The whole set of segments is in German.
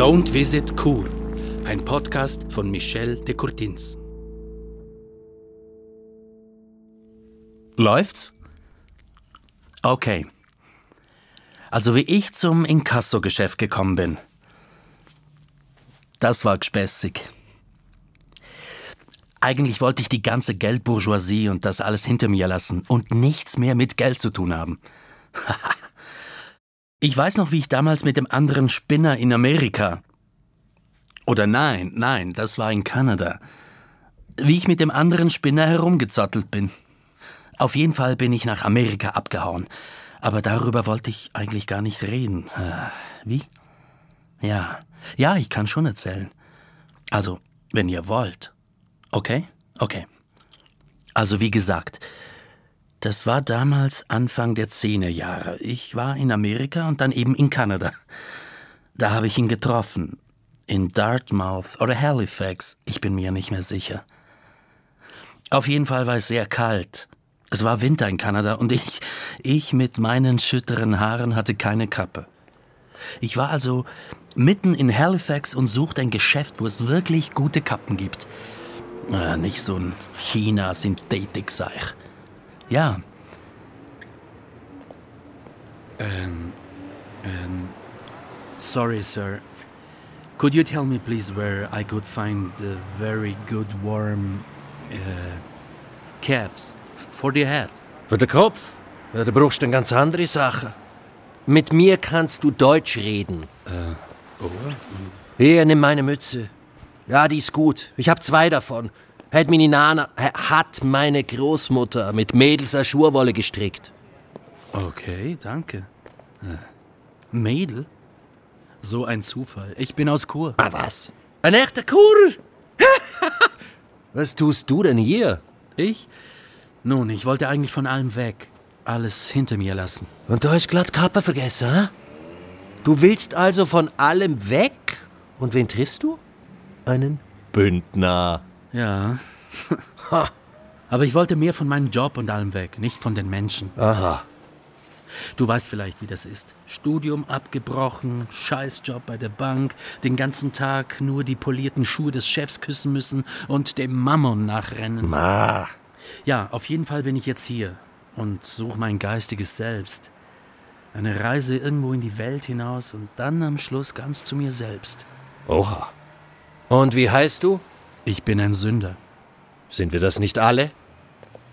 Don't Visit Kur, ein Podcast von Michel de Courtins. Läuft's? Okay. Also wie ich zum Inkasso-Geschäft gekommen bin. Das war gespässig. Eigentlich wollte ich die ganze Geldbourgeoisie und das alles hinter mir lassen und nichts mehr mit Geld zu tun haben. ich weiß noch, wie ich damals mit dem anderen Spinner in Amerika. Oder nein, nein, das war in Kanada. Wie ich mit dem anderen Spinner herumgezottelt bin. Auf jeden Fall bin ich nach Amerika abgehauen. Aber darüber wollte ich eigentlich gar nicht reden. Äh, wie? Ja, ja, ich kann schon erzählen. Also, wenn ihr wollt. Okay? Okay. Also wie gesagt, das war damals Anfang der Zehnerjahre. Ich war in Amerika und dann eben in Kanada. Da habe ich ihn getroffen. In Dartmouth oder Halifax. Ich bin mir nicht mehr sicher. Auf jeden Fall war es sehr kalt. Es war Winter in Kanada und ich, ich mit meinen schütteren Haaren hatte keine Kappe. Ich war also mitten in Halifax und suchte ein Geschäft, wo es wirklich gute Kappen gibt. Äh, nicht so ein China-Synthetik-Seich. Ja. Ähm, ähm, sorry, sir. Could you tell me, please, where I could find the very good warm uh, caps for the head? Für den Kopf? Ja, da brauchst du eine ganz andere Sache. Mit mir kannst du Deutsch reden. Äh, oh? Hier, nimm meine Mütze. Ja, die ist gut. Ich hab zwei davon. Hat meine Nana, hat meine Großmutter mit Mädelser Schurwolle gestrickt. Okay, danke. Äh, Mädel? So ein Zufall. Ich bin aus Kur. Ah, was? Ein echter Kurer? was tust du denn hier? Ich? Nun, ich wollte eigentlich von allem weg. Alles hinter mir lassen. Und du hast glatt Kappa vergessen, hä? Du willst also von allem weg? Und wen triffst du? Einen Bündner. Ja. Aber ich wollte mehr von meinem Job und allem weg, nicht von den Menschen. Aha. Du weißt vielleicht, wie das ist. Studium abgebrochen, Scheißjob bei der Bank, den ganzen Tag nur die polierten Schuhe des Chefs küssen müssen und dem Mammon nachrennen. Ma. Ja, auf jeden Fall bin ich jetzt hier und suche mein geistiges Selbst. Eine Reise irgendwo in die Welt hinaus und dann am Schluss ganz zu mir selbst. Oha. Und wie heißt du? Ich bin ein Sünder. Sind wir das nicht alle?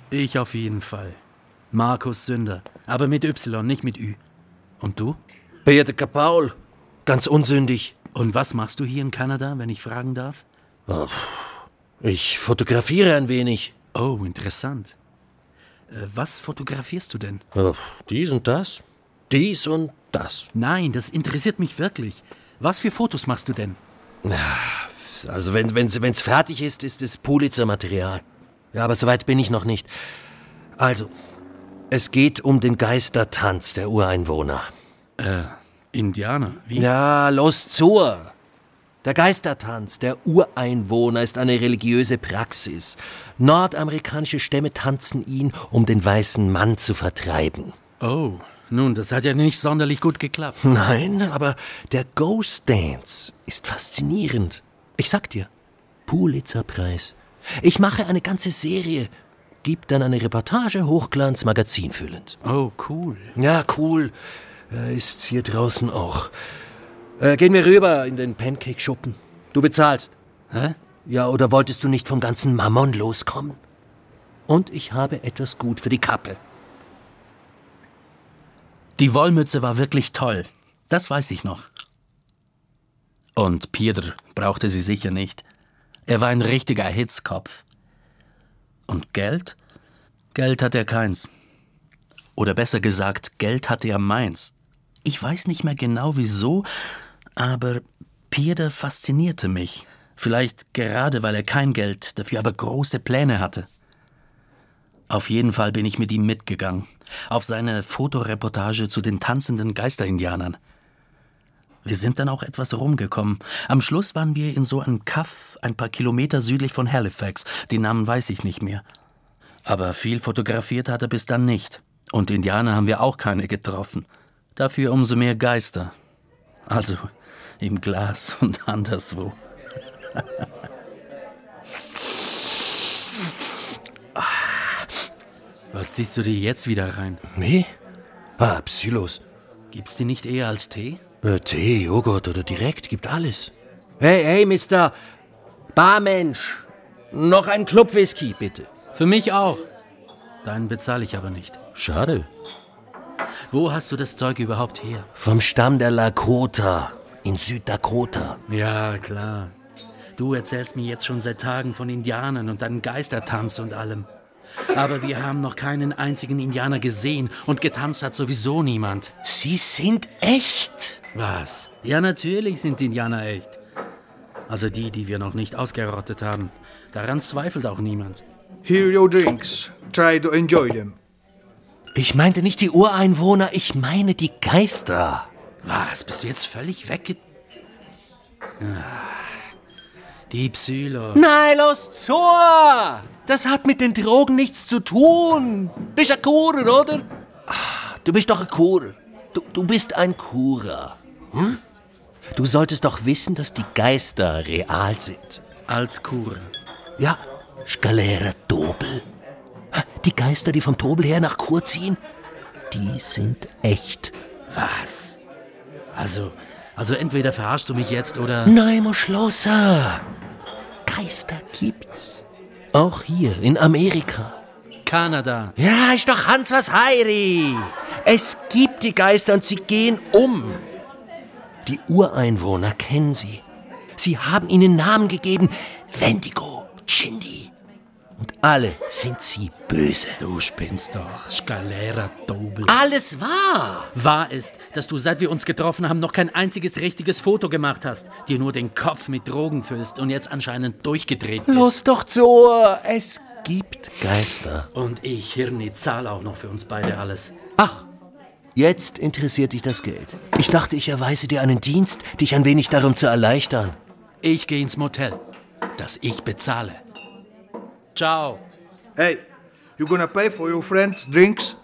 Ich auf jeden Fall. Markus Sünder. Aber mit Y, nicht mit Ü. Und du? Beate Paul. Ganz unsündig. Und was machst du hier in Kanada, wenn ich fragen darf? Oh, ich fotografiere ein wenig. Oh, interessant. Äh, was fotografierst du denn? Oh, dies und das. Dies und das. Nein, das interessiert mich wirklich. Was für Fotos machst du denn? Also wenn es wenn's, wenn's fertig ist, ist es Pulitzer-Material. Ja, aber soweit bin ich noch nicht. Also, es geht um den Geistertanz der Ureinwohner. Äh, Indianer? Wie? Ja, los zur! Der Geistertanz der Ureinwohner ist eine religiöse Praxis. Nordamerikanische Stämme tanzen ihn, um den weißen Mann zu vertreiben. Oh, nun, das hat ja nicht sonderlich gut geklappt. Nein, aber der Ghost Dance ist faszinierend. Ich sag dir, Pulitzerpreis. Ich mache eine ganze Serie, gib dann eine Reportage Hochglanz Magazin füllend. Oh, cool. Ja, cool. Äh, ist's hier draußen auch. Äh, gehen wir rüber in den Pancake-Schuppen. Du bezahlst. Hä? Ja, oder wolltest du nicht vom ganzen Mammon loskommen? Und ich habe etwas gut für die Kappe. Die Wollmütze war wirklich toll. Das weiß ich noch. Und Pieder brauchte sie sicher nicht. Er war ein richtiger Hitzkopf. Und Geld? Geld hat er keins. Oder besser gesagt, Geld hatte er meins. Ich weiß nicht mehr genau wieso, aber Pieder faszinierte mich. Vielleicht gerade, weil er kein Geld, dafür aber große Pläne hatte. Auf jeden Fall bin ich mit ihm mitgegangen. Auf seine Fotoreportage zu den tanzenden Geisterindianern. Wir sind dann auch etwas rumgekommen. Am Schluss waren wir in so einem Kaff ein paar Kilometer südlich von Halifax. Den Namen weiß ich nicht mehr. Aber viel fotografiert hat er bis dann nicht. Und Indianer haben wir auch keine getroffen. Dafür umso mehr Geister. Also, Im Glas und anderswo. Was ziehst du dir jetzt wieder rein? Nee? Ah, Psylos. Gibt's die nicht eher als Tee? Äh, Tee, Joghurt oder direkt, gibt alles. Hey, hey, Mister Barmensch. Noch ein Club Whisky, bitte. Für mich auch. Deinen bezahle ich aber nicht. Schade. Wo hast du das Zeug überhaupt her? Vom Stamm der Lakota in Süddakota. Ja, klar. Du erzählst mir jetzt schon seit Tagen von Indianern und deinem Geistertanz und allem. Aber wir haben noch keinen einzigen Indianer gesehen und getanzt hat sowieso niemand. Sie sind echt? Was? Ja, natürlich sind Indianer echt. Also die, die wir noch nicht ausgerottet haben. Daran zweifelt auch niemand. Here your drinks. Try to enjoy them. Ich meinte nicht die Ureinwohner, ich meine die Geister. Was? Bist du jetzt völlig wegge... Ah, die Psylos. Nein, los zur! Das hat mit den Drogen nichts zu tun. Bist ein Kurer, oder? Du bist doch ein Kurer. Du, du bist ein Kurer. Hm? Du solltest doch wissen, dass die Geister real sind. Als Kur. Ja, Skalera Dobel. Die Geister, die vom Tobel her nach Kur ziehen, die sind echt. Was? Also, also entweder verarschst du mich jetzt oder... Nein, mo Schlosser. Geister gibt's. Auch hier in Amerika. Kanada. Ja, ist doch Hans was Heiri. Es gibt die Geister und sie gehen um. Die Ureinwohner kennen sie. Sie haben ihnen Namen gegeben. Wendigo, Chindi. Und alle sind sie böse. Du spinnst doch. Skalera Dobel. Alles wahr. Wahr ist, dass du, seit wir uns getroffen haben, noch kein einziges richtiges Foto gemacht hast, dir nur den Kopf mit Drogen füllst und jetzt anscheinend durchgedreht bist. Los doch zu. Es gibt Geister. Und ich, Hirni, zahle auch noch für uns beide alles. Ach, jetzt interessiert dich das Geld. Ich dachte, ich erweise dir einen Dienst, dich ein wenig darum zu erleichtern. Ich gehe ins Motel, das ich bezahle. Ciao. Hey, you gonna pay for your friends' drinks?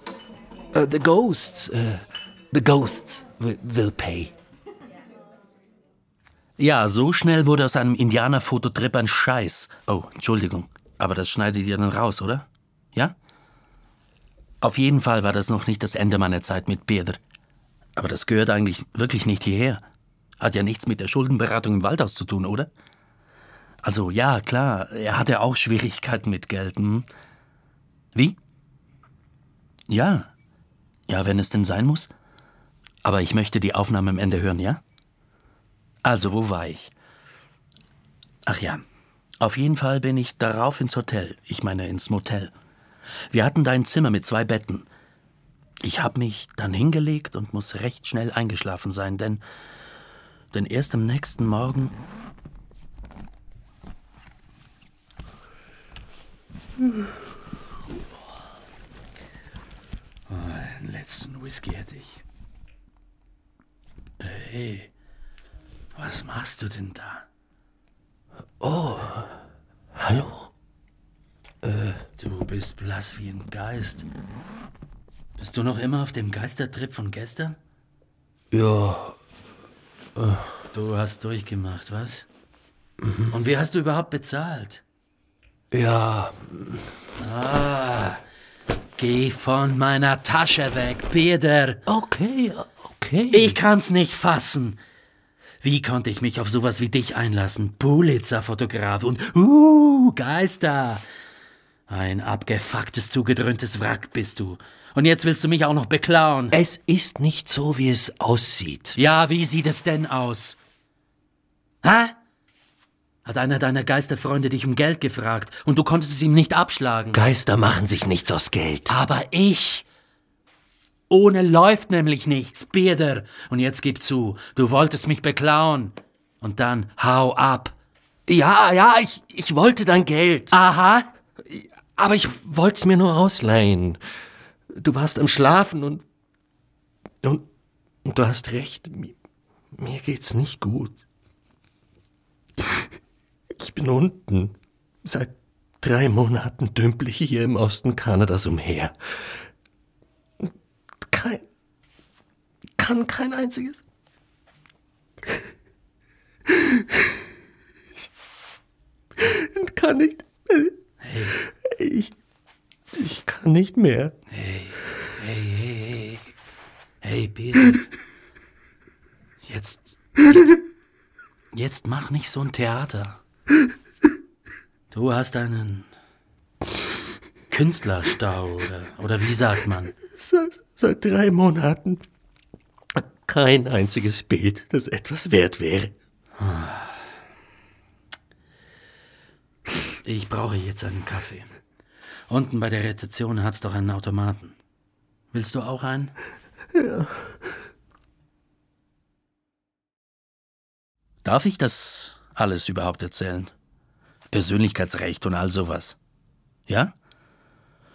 Uh, the ghosts, uh, the ghosts will, will pay. Ja, so schnell wurde aus einem Indianer-Fototrip ein Scheiß. Oh, Entschuldigung. Aber das schneidet ihr dann raus, oder? Ja? Auf jeden Fall war das noch nicht das Ende meiner Zeit mit Peter. Aber das gehört eigentlich wirklich nicht hierher. Hat ja nichts mit der Schuldenberatung im Waldhaus zu tun, oder? Also ja, klar, er hatte auch Schwierigkeiten mit Geld. Hm? Wie? Ja. Ja, wenn es denn sein muss. Aber ich möchte die Aufnahme am Ende hören, ja? Also, wo war ich? Ach ja, auf jeden Fall bin ich darauf ins Hotel, ich meine ins Motel. Wir hatten da ein Zimmer mit zwei Betten. Ich habe mich dann hingelegt und muss recht schnell eingeschlafen sein, denn, denn erst am nächsten Morgen den letzten Whisky hätte ich. Hey, was machst du denn da? Oh, hallo? Du bist blass wie ein Geist. Bist du noch immer auf dem Geistertrip von gestern? Ja, Du hast durchgemacht, was? Und wie hast du überhaupt bezahlt? Ja, Ah, geh von meiner Tasche weg, Peter. okay, okay. Ich kann's nicht fassen. Wie konnte ich mich auf sowas wie dich einlassen? Pulitzer-Fotograf und uh, Geister. Ein abgefucktes, zugedröhntes Wrack bist du. Und jetzt willst du mich auch noch beklauen. Es ist nicht so, wie es aussieht. Ja, wie sieht es denn aus? Hä? Hat einer deiner Geisterfreunde dich um Geld gefragt und du konntest es ihm nicht abschlagen? Geister machen sich nichts aus Geld. Aber ich. Ohne läuft nämlich nichts, Peter. Und jetzt gib zu, du wolltest mich beklauen. Und dann hau ab. Ja, ja, ich, ich wollte dein Geld. Aha. Aber ich wollte es mir nur ausleihen. Du warst am Schlafen und, und, und du hast recht. Mir, mir geht's nicht gut. Ich bin unten. Seit drei Monaten dümpel ich hier im Osten Kanadas umher. Kein, kann kein einziges, Ich kann nicht. Hey, Ich. Ich kann nicht mehr. hey, hey, hey. Hey, Peter. Jetzt, jetzt, jetzt mach nicht so ein Theater. Du hast einen Künstlerstau oder, oder wie sagt man? Seit, seit drei Monaten. Kein einziges Bild, das etwas wert wäre. Ich brauche jetzt einen Kaffee. Unten bei der Rezeption hat's doch einen Automaten. Willst du auch einen? Ja. Darf ich das alles überhaupt erzählen? Persönlichkeitsrecht und all sowas. Ja?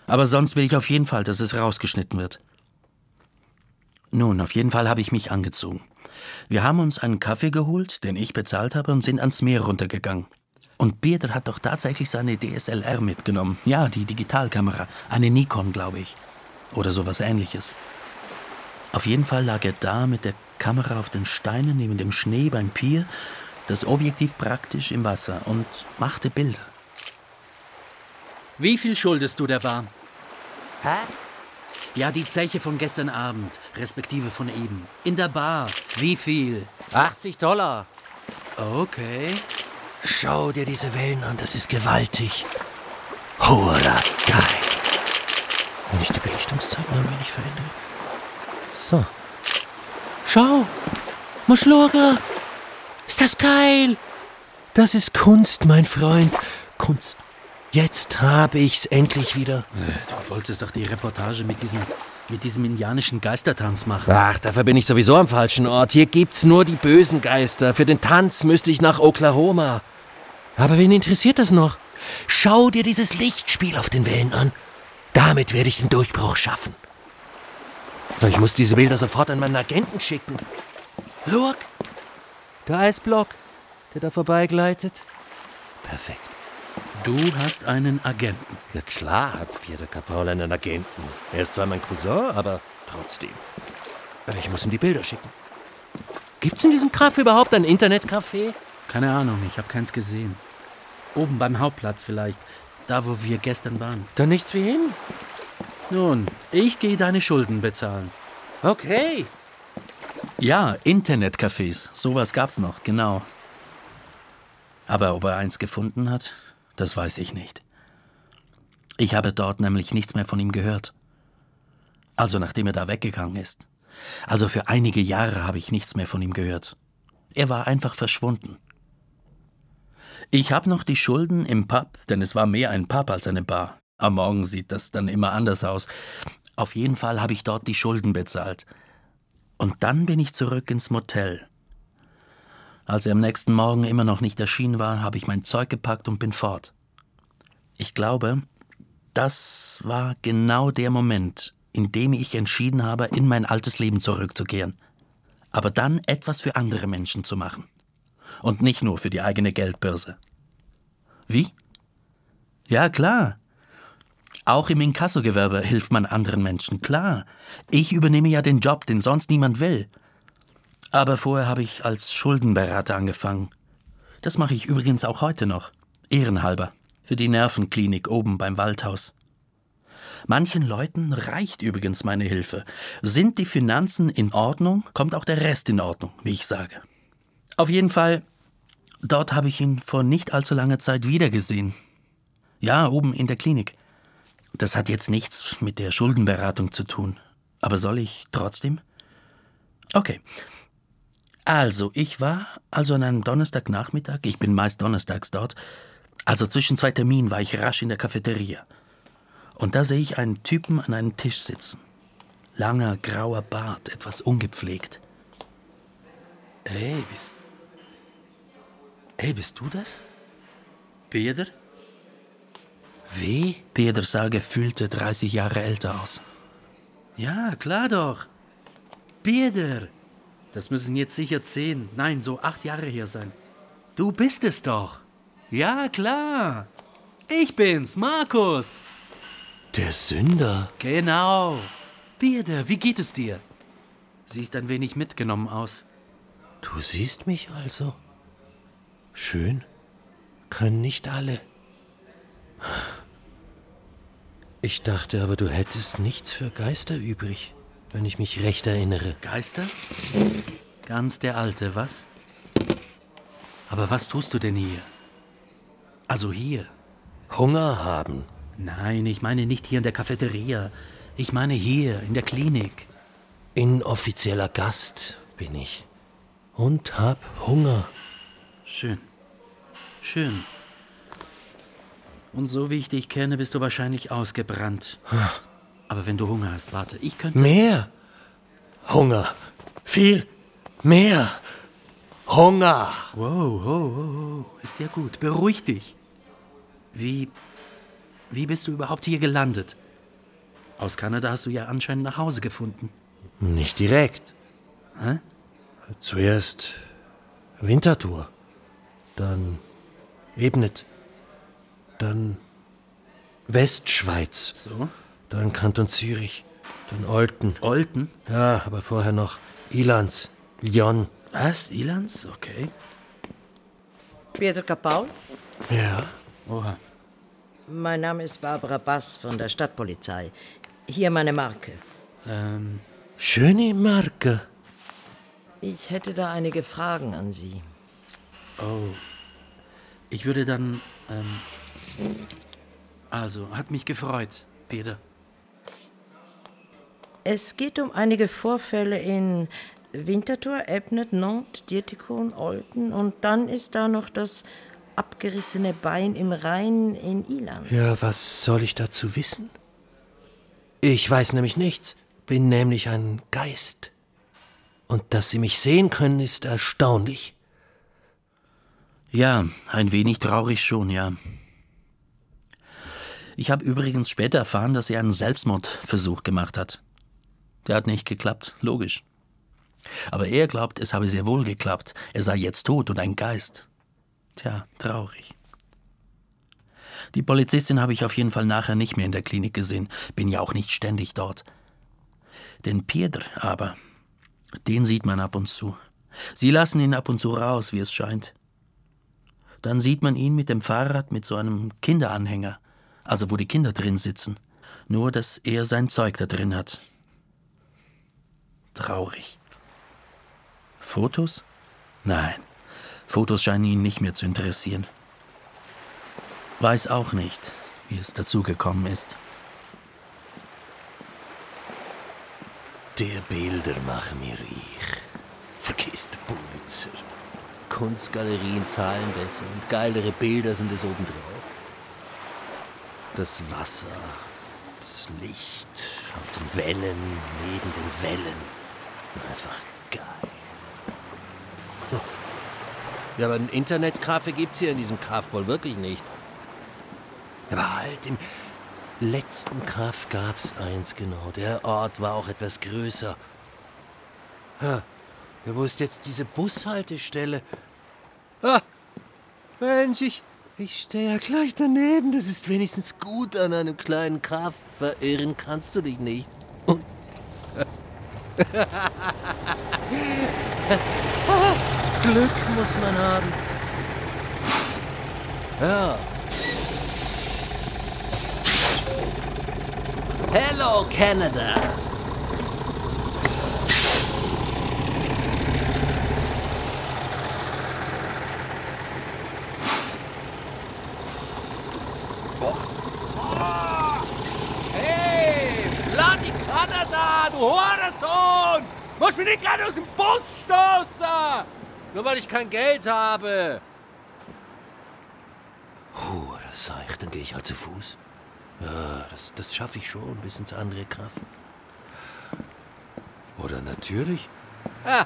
Aber sonst will ich auf jeden Fall, dass es rausgeschnitten wird. Nun, auf jeden Fall habe ich mich angezogen. Wir haben uns einen Kaffee geholt, den ich bezahlt habe, und sind ans Meer runtergegangen. Und Peter hat doch tatsächlich seine DSLR mitgenommen. Ja, die Digitalkamera. Eine Nikon, glaube ich. Oder sowas ähnliches. Auf jeden Fall lag er da mit der Kamera auf den Steinen neben dem Schnee beim Pier, das Objektiv praktisch im Wasser und machte Bilder. Wie viel schuldest du der Bar? Hä? Ja, die Zeche von gestern Abend, respektive von eben. In der Bar. Wie viel? 80 Dollar. Okay. Schau dir diese Wellen an, das ist gewaltig. Hurra, geil. Wenn ich die Belichtungszeiten ein wenig verändere. So. Schau. Muschlurger. Ist das geil? Das ist Kunst, mein Freund. Kunst. Jetzt habe ich's endlich wieder. Du wolltest doch die Reportage mit diesem, mit diesem indianischen Geistertanz machen. Ach, dafür bin ich sowieso am falschen Ort. Hier gibt's nur die bösen Geister. Für den Tanz müsste ich nach Oklahoma. Aber wen interessiert das noch? Schau dir dieses Lichtspiel auf den Wellen an. Damit werde ich den Durchbruch schaffen. Ich muss diese Bilder sofort an meinen Agenten schicken. Look, der Eisblock, der da vorbeigleitet. Perfekt. Du hast einen Agenten. Ja klar hat Pierre Capaul einen Agenten. Er ist zwar mein Cousin, aber trotzdem. Äh, Ich muss ihm die Bilder schicken. Gibt's in diesem Café überhaupt ein Internetcafé? Keine Ahnung, ich habe keins gesehen. Oben beim Hauptplatz vielleicht. Da, wo wir gestern waren. Dann nichts wie hin. Nun, ich gehe deine Schulden bezahlen. Okay. Ja, Internetcafés. Sowas gab's noch, genau. Aber ob er eins gefunden hat, das weiß ich nicht. Ich habe dort nämlich nichts mehr von ihm gehört. Also nachdem er da weggegangen ist. Also für einige Jahre habe ich nichts mehr von ihm gehört. Er war einfach verschwunden. Ich habe noch die Schulden im Pub, denn es war mehr ein Pub als eine Bar. Am Morgen sieht das dann immer anders aus. Auf jeden Fall habe ich dort die Schulden bezahlt. Und dann bin ich zurück ins Motel. Als er am nächsten Morgen immer noch nicht erschienen war, habe ich mein Zeug gepackt und bin fort. Ich glaube, das war genau der Moment, in dem ich entschieden habe, in mein altes Leben zurückzukehren. Aber dann etwas für andere Menschen zu machen. Und nicht nur für die eigene Geldbörse. Wie? Ja, klar. Auch im Inkassogewerbe hilft man anderen Menschen, klar. Ich übernehme ja den Job, den sonst niemand will. Aber vorher habe ich als Schuldenberater angefangen. Das mache ich übrigens auch heute noch. Ehrenhalber. Für die Nervenklinik oben beim Waldhaus. Manchen Leuten reicht übrigens meine Hilfe. Sind die Finanzen in Ordnung, kommt auch der Rest in Ordnung, wie ich sage. Auf jeden Fall, dort habe ich ihn vor nicht allzu langer Zeit wiedergesehen. Ja, oben in der Klinik. Das hat jetzt nichts mit der Schuldenberatung zu tun. Aber soll ich trotzdem? Okay. Also, ich war also an einem Donnerstagnachmittag, ich bin meist donnerstags dort, also zwischen zwei Terminen war ich rasch in der Cafeteria. Und da sehe ich einen Typen an einem Tisch sitzen. Langer, grauer Bart, etwas ungepflegt. Hey, bist. Hey, bist du das? Peter? Wie? Peter sah gefühlte 30 Jahre älter aus. Ja, klar doch. Peter! Das müssen jetzt sicher zehn, nein, so acht Jahre her sein. Du bist es doch. Ja, klar. Ich bin's, Markus. Der Sünder. Genau. Peter, wie geht es dir? Siehst ein wenig mitgenommen aus. Du siehst mich also? Schön. Können nicht alle. Ich dachte aber, du hättest nichts für Geister übrig, wenn ich mich recht erinnere. Geister? Ganz der Alte, was? Aber was tust du denn hier? Also hier. Hunger haben. Nein, ich meine nicht hier in der Cafeteria. Ich meine hier, in der Klinik. Inoffizieller Gast bin ich. Und hab Hunger. Schön. Schön. Und so wie ich dich kenne, bist du wahrscheinlich ausgebrannt. Aber wenn du Hunger hast, warte, ich könnte. Mehr. Hunger. Viel. Mehr. Hunger. Wow, wow, wow. Ist ja gut. Beruhig dich. Wie. Wie bist du überhaupt hier gelandet? Aus Kanada hast du ja anscheinend nach Hause gefunden. Nicht direkt. Hä? Zuerst Winterthur. Dann Ebnet. Dann Westschweiz. So? Dann Kanton Zürich. Dann Olten. Olten? Ja, aber vorher noch Ilanz. Lyon. Was? Ilans? Okay. Peter Kapaul? Ja. Oha. Mein Name ist Barbara Bass von der Stadtpolizei. Hier meine Marke. Ähm, Schöne Marke. Ich hätte da einige Fragen an Sie. oh. Ich würde dann. Ähm, also, hat mich gefreut, Peter. Es geht um einige Vorfälle in Winterthur, Ebnet, Nantes, Dietikon, Olten und dann ist da noch das abgerissene Bein im Rhein in Ilanz. Ja, was soll ich dazu wissen? Ich weiß nämlich nichts. Bin nämlich ein Geist. Und dass Sie mich sehen können, ist erstaunlich. Ja, ein wenig traurig schon, ja. Ich habe übrigens später erfahren, dass er einen Selbstmordversuch gemacht hat. Der hat nicht geklappt, logisch. Aber er glaubt, es habe sehr wohl geklappt. Er sei jetzt tot und ein Geist. Tja, traurig. Die Polizistin habe ich auf jeden Fall nachher nicht mehr in der Klinik gesehen, bin ja auch nicht ständig dort. Den Piedr aber, den sieht man ab und zu. Sie lassen ihn ab und zu raus, wie es scheint. Dann sieht man ihn mit dem Fahrrad mit so einem Kinderanhänger, also wo die Kinder drin sitzen. Nur, dass er sein Zeug da drin hat. Traurig. Fotos? Nein, Fotos scheinen ihn nicht mehr zu interessieren. Weiß auch nicht, wie es dazu gekommen ist. Der Bilder machen mir reich. Vergiss den Pulitzer. Kunstgalerien zahlen besser und geilere Bilder sind es obendrauf. Das Wasser, das Licht auf den Wellen, neben den Wellen. Einfach geil. Ja, aber ein Internetcafé gibt's hier in diesem Kaff wohl wirklich nicht. Aber halt, im letzten Kaff gab's eins genau. Der Ort war auch etwas größer. Ja, wo ist jetzt diese Bushaltestelle? Ah, Mensch, ich, ich stehe ja gleich daneben. Das ist wenigstens gut an einem kleinen Kaff. Verirren kannst du dich nicht. Und Glück muss man haben. Ja. Hello, Canada. Hey, bloody Kanada, du Hurensohn! Musst mich nicht gerade aus dem Bus stoßen! Nur weil ich kein Geld habe. Puh, das sag ich, dann gehe ich halt zu Fuß. Ja, das, das schaffe ich schon bis ins andere Kraft. Oder natürlich. Ah,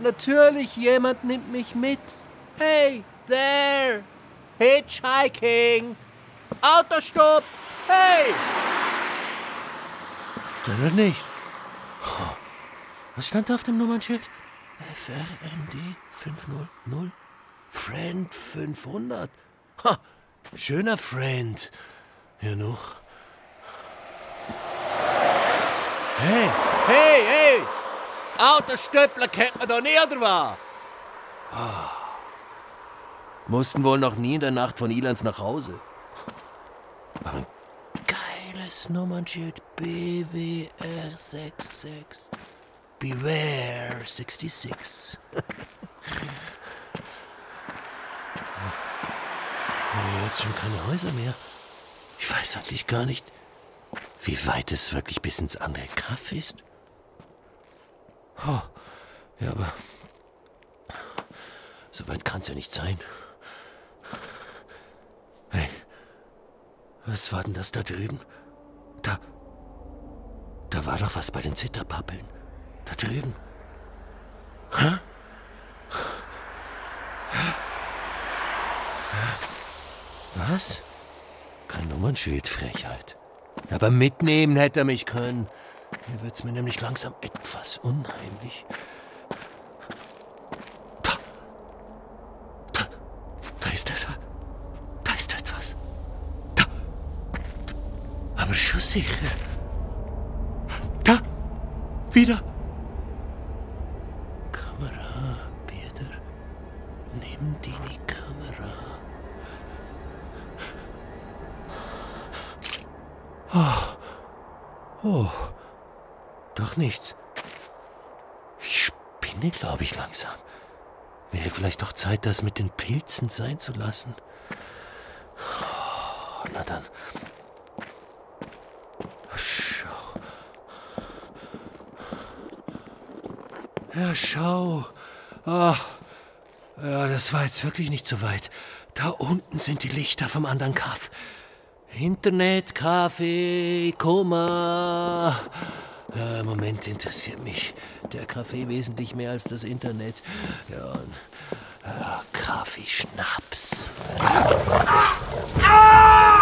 natürlich, jemand nimmt mich mit. Hey, there! Hitchhiking! Autostopp! Hey! Wird nicht. Was stand da auf dem Nummernschild? FRND 500. Friend 500. Ha, schöner Friend. Hier noch. Hey, hey, hey! Autostöppler kennt man da nicht, oder was? Ah. Mussten wohl noch nie in der Nacht von Ilans nach Hause. Aber geiles Nummernschild BWR66. Beware 66. Jetzt schon keine Häuser mehr. Ich weiß eigentlich gar nicht, wie weit es wirklich bis ins andere Kaff ist. Oh, ja, aber so weit kann es ja nicht sein. Hey, was war denn das da drüben? Da, da war doch was bei den Zitterpappeln. Da drüben. Hä? Was? Kein Nummernschild, Frechheit. Aber mitnehmen hätte er mich können. Hier wird's mir nämlich langsam etwas unheimlich. Da. Da. Da ist etwas. Da ist etwas. Da. Aber schon sicher. Da. Wieder. Kamera, Peter. Nimm die in die Kamera. Oh, doch nichts. Ich spinne, glaube ich, langsam. Wäre vielleicht doch Zeit, das mit den Pilzen sein zu lassen. Oh, na dann. Ja, schau. Ah, ja, das war jetzt wirklich nicht so weit. Da unten sind die Lichter vom anderen Kaff. Internet, Kaffee, Koma. Ja, Moment interessiert mich der Kaffee wesentlich mehr als das Internet. Ja, und, ja, Kaffee, Schnaps. Was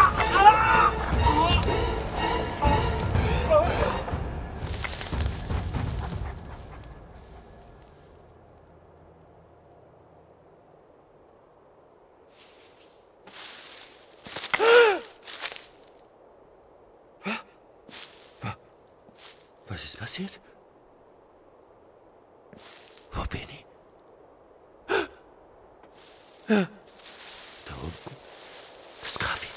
ist passiert? Wo bin ich? Da unten. Das Kaffee.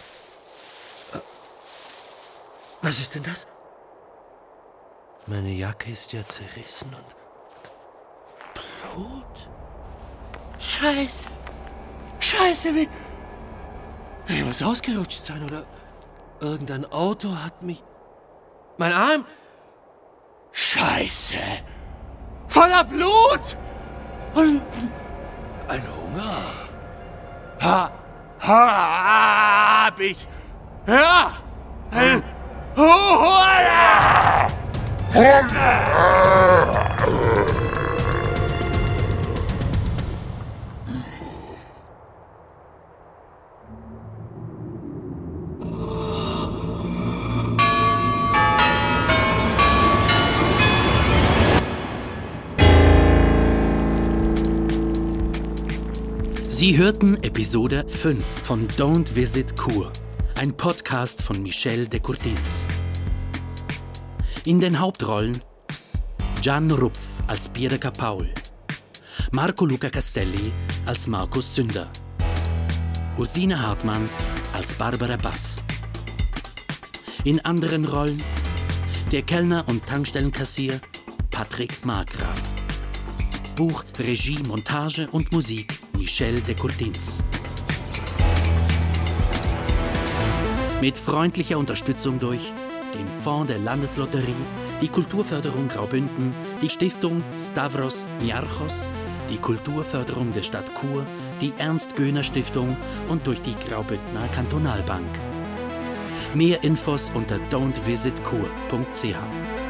Was ist denn das? Meine Jacke ist ja zerrissen und Blut. Scheiße. Scheiße, wie. Ich muss ausgerutscht sein oder irgendein Auto hat mich. Mein Arm. Scheiße! Voller Blut! Und ein Hunger. Ha, ha, hab ich. Ja! Ein Hunger! Sie hörten Episode 5 von Don't Visit Kur, ein Podcast von Michel de Courtins. In den Hauptrollen Gian Rupf als Birka Paul, Marco Luca Castelli als Markus Sünder, Ursine Hartmann als Barbara Bass. In anderen Rollen der Kellner und Tankstellenkassier Patrick Markgraf. Buch, Regie, Montage und Musik Michel de Courtins. Mit freundlicher Unterstützung durch den Fonds der Landeslotterie, die Kulturförderung Graubünden, die Stiftung Stavros Niarchos, die Kulturförderung der Stadt Chur, die Ernst-Göhner-Stiftung und durch die Graubündner Kantonalbank. Mehr Infos unter don'tvisitkur.ch.